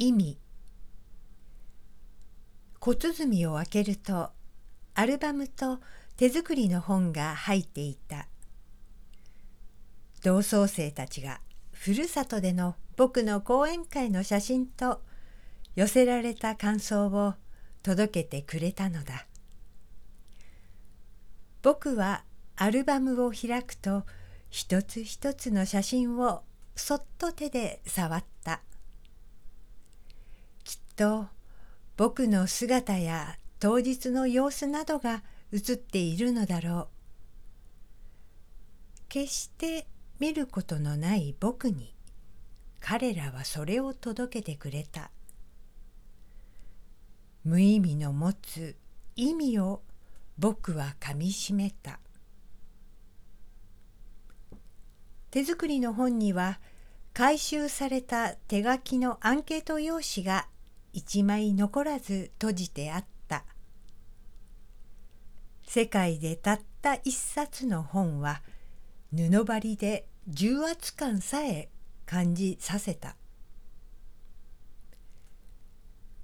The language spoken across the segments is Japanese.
意味。小鼓を開けるとアルバムと手作りの本が入っていた。同窓生たちがふるさとでの僕の講演会の写真と寄せられた感想を届けてくれたのだ。僕はアルバムを開くと一つ一つの写真をそっと手で触ったと僕の姿や当日の様子などが映っているのだろう。決して見ることのない僕に彼らはそれを届けてくれた。無意味の持つ意味を僕はかみしめた。手作りの本には回収された手書きのアンケート用紙が一枚残らず閉じてあった。世界でたった一冊の本は布張りで重圧感さえ感じさせた。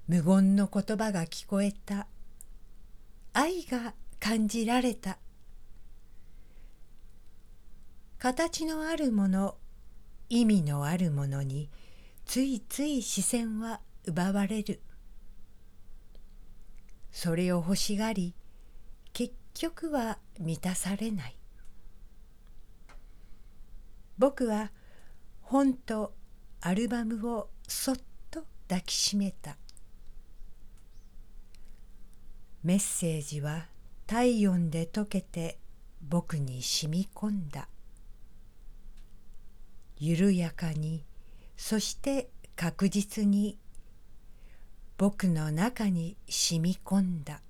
無言の言葉が聞こえた。愛が感じられた。形のあるもの意味のあるものについつい視線は奪われる。それを欲しがり結局は満たされない。僕は本とアルバムをそっと抱きしめた。メッセージは体温で溶けて僕に染み込んだ。緩やかにそして確実に僕の中に染み込んだ。